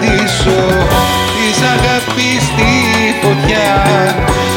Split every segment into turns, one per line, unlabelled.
γλεντήσω Της αγάπης τη φωτιά. Της αγάπης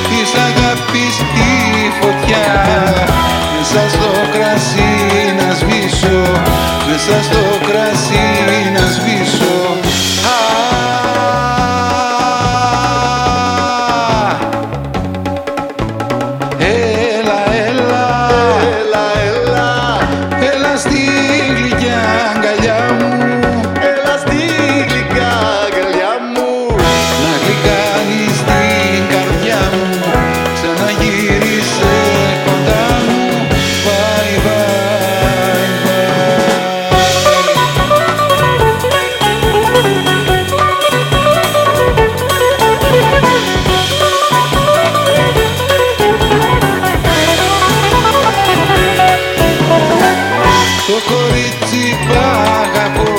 Coritiba, Vagabundo.